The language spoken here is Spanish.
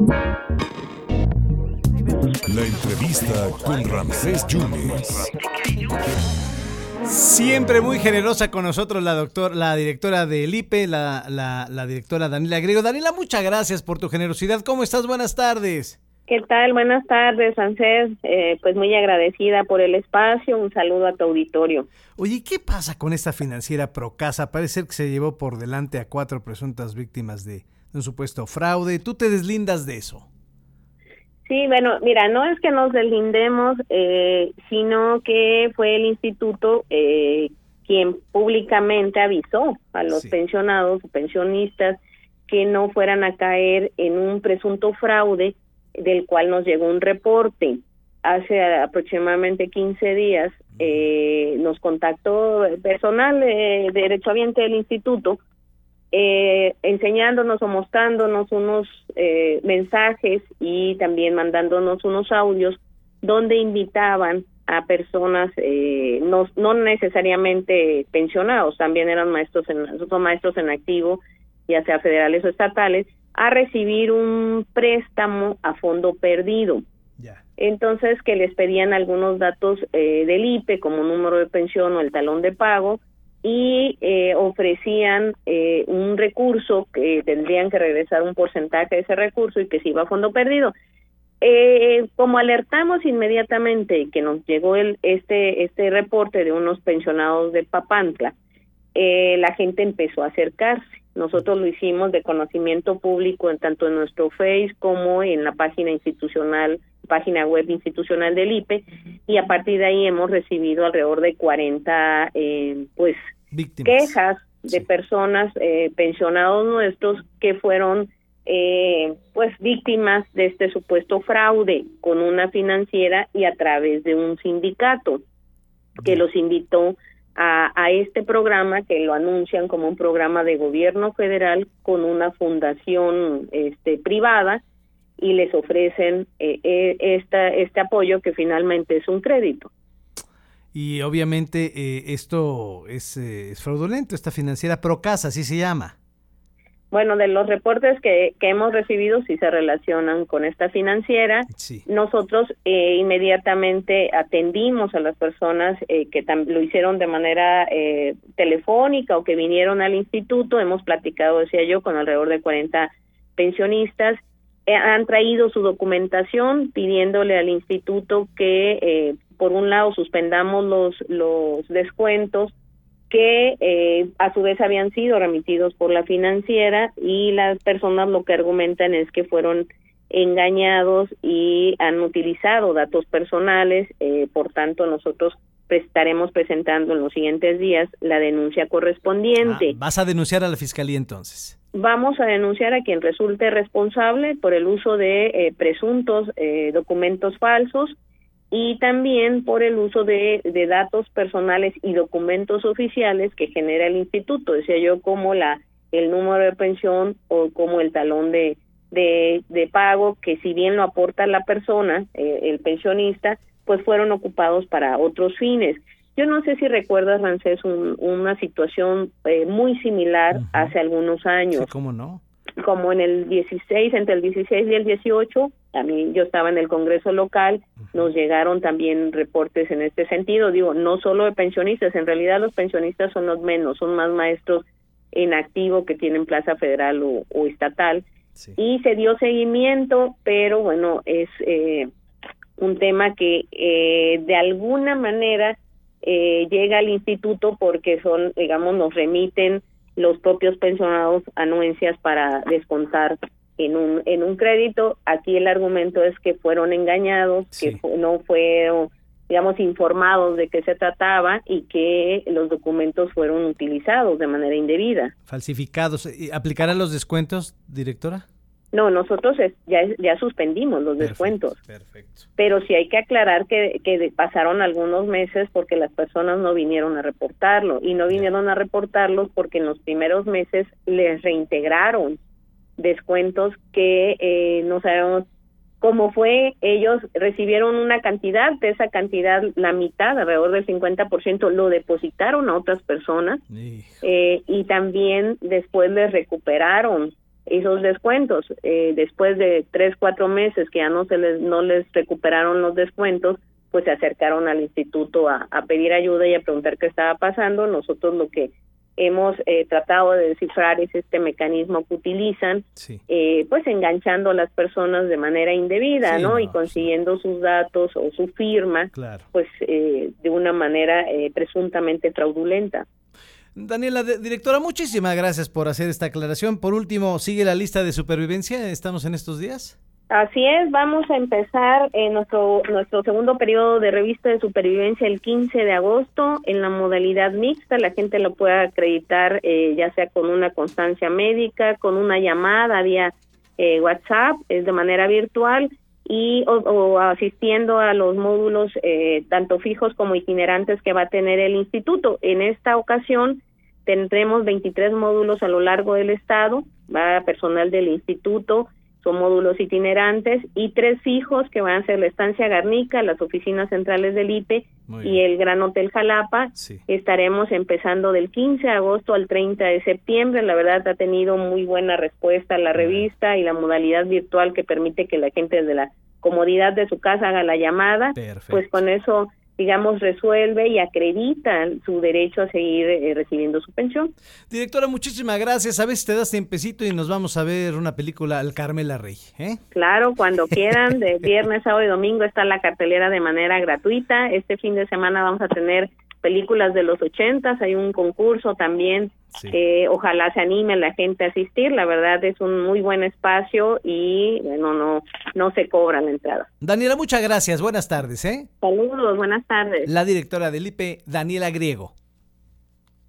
La entrevista con Ramsés Yunes. Siempre muy generosa con nosotros la doctor, la directora del IPE, la, la, directora Daniela Griego. Daniela, muchas gracias por tu generosidad. ¿Cómo estás? Buenas tardes. ¿Qué tal? Buenas tardes, Ansés. Eh, pues muy agradecida por el espacio. Un saludo a tu auditorio. Oye, ¿qué pasa con esta financiera Procasa? Parece que se llevó por delante a cuatro presuntas víctimas de un supuesto fraude. ¿Tú te deslindas de eso? Sí, bueno, mira, no es que nos deslindemos, eh, sino que fue el instituto eh, quien públicamente avisó a los pensionados o pensionistas que no fueran a caer en un presunto fraude del cual nos llegó un reporte. Hace aproximadamente 15 días eh, nos contactó personal eh, derechohabiente del instituto eh, enseñándonos o mostrándonos unos eh, mensajes y también mandándonos unos audios donde invitaban a personas eh, no, no necesariamente pensionados, también eran maestros en, son maestros en activo, ya sea federales o estatales, a recibir un préstamo a fondo perdido. Entonces que les pedían algunos datos eh, del IPE como número de pensión o el talón de pago y eh, ofrecían eh, un recurso que tendrían que regresar un porcentaje de ese recurso y que se iba a fondo perdido. Eh, como alertamos inmediatamente que nos llegó el, este, este reporte de unos pensionados de Papantla, eh, la gente empezó a acercarse. Nosotros lo hicimos de conocimiento público en tanto en nuestro Face como en la página institucional, página web institucional del IPE, y a partir de ahí hemos recibido alrededor de 40 eh, quejas de personas eh, pensionados nuestros que fueron eh, pues víctimas de este supuesto fraude con una financiera y a través de un sindicato que los invitó a, a, este programa que lo anuncian como un programa de gobierno federal con una fundación este privada y les ofrecen eh, eh, esta, este apoyo que finalmente es un crédito. Y obviamente eh, esto es, es, fraudulento, esta financiera Procasa, así se llama. Bueno, de los reportes que, que hemos recibido, si se relacionan con esta financiera. Nosotros inmediatamente atendimos a las personas que lo hicieron de manera telefónica o que vinieron al instituto. Hemos platicado, decía yo, con alrededor de 40 pensionistas eh, han traído su documentación pidiéndole al instituto que eh, por un lado suspendamos los los descuentos que eh, a su vez habían sido remitidos por la financiera y las personas lo que argumentan es que fueron engañados y han utilizado datos personales, por tanto nosotros estaremos presentando en los siguientes días la denuncia correspondiente. Ah, ¿Vas a denunciar a la fiscalía entonces? Vamos a denunciar a quien resulte responsable por el uso de eh, presuntos eh, documentos falsos y también por el uso de, de, datos personales y documentos oficiales que genera el instituto, decía yo, como la el número de pensión o como el talón de, de, de pago, que si bien lo aporta la persona, eh, el pensionista, pues fueron ocupados para otros fines. Yo no sé si recuerdas, Rancés, una situación eh, muy similar hace algunos años. ¿Cómo no? Como en el 16, entre el 16 y el 18, también yo estaba en el Congreso local, nos llegaron también reportes en este sentido. Digo, no solo de pensionistas, en realidad los pensionistas son los menos, son más maestros en activo que tienen plaza federal o, estatal. Y se dio seguimiento, pero bueno, es eh, un tema que eh, de alguna manera eh, llega al instituto porque son, digamos, nos remiten los propios pensionados anuencias para descontar en un en un crédito. Aquí el argumento es que fueron engañados, que no fueron digamos informados de qué se trataba y que los documentos fueron utilizados de manera indebida. Falsificados. ¿Aplicarán los descuentos, directora? No, nosotros ya, ya suspendimos los descuentos. Perfecto. Pero sí hay que aclarar que, que pasaron algunos meses porque las personas no vinieron a reportarlo y no vinieron a reportarlos porque en los primeros meses les reintegraron descuentos que eh, no sabemos cómo fue. Ellos recibieron una cantidad, de esa cantidad, la mitad, alrededor del 50%, lo depositaron a otras personas eh, y también después les recuperaron esos descuentos. Eh, después de tres, cuatro meses que ya no se les, no les recuperaron los descuentos, pues se acercaron al instituto a, pedir ayuda y a preguntar qué estaba pasando. Nosotros lo que hemos eh, tratado de descifrar es este mecanismo que utilizan, eh, pues enganchando a las personas de manera indebida, ¿no? Y consiguiendo sus datos o su firma, pues eh, de una manera presuntamente fraudulenta. Daniela, directora, muchísimas gracias por hacer esta aclaración. Por último, ¿sigue la lista de supervivencia? ¿Estamos en estos días? Así es, vamos a empezar en nuestro, nuestro segundo periodo de revista de supervivencia el 15 de agosto en la modalidad mixta. La gente lo puede acreditar eh, ya sea con una constancia médica, con una llamada vía eh, WhatsApp, es de manera virtual y o, asistiendo a los módulos eh, tanto fijos como itinerantes que va a tener el instituto. En esta ocasión tendremos 23 módulos a lo largo del estado, va personal del instituto, son módulos itinerantes y tres fijos que van a ser la estancia Garnica, las oficinas centrales del IPE y el Gran Hotel Jalapa. Estaremos empezando del 15 de agosto al 30 de septiembre. La verdad ha tenido muy buena respuesta la revista y la modalidad virtual que permite que la gente desde la comodidad de su casa haga la llamada. Pues con eso digamos, resuelve y acredita su derecho a seguir eh, recibiendo su pensión. Directora, muchísimas gracias. A si te das tiempecito y nos vamos a ver una película al Carmela Rey. ¿eh? Claro, cuando quieran, de viernes, sábado y domingo está la cartelera de manera gratuita. Este fin de semana vamos a tener películas de los ochentas, hay un concurso también que ojalá se anime la gente a asistir, la verdad es un muy buen espacio y bueno, no, no se cobra la entrada. Daniela, muchas gracias, buenas tardes. ¿eh? Saludos, buenas tardes. La directora del IPE, Daniela Griego.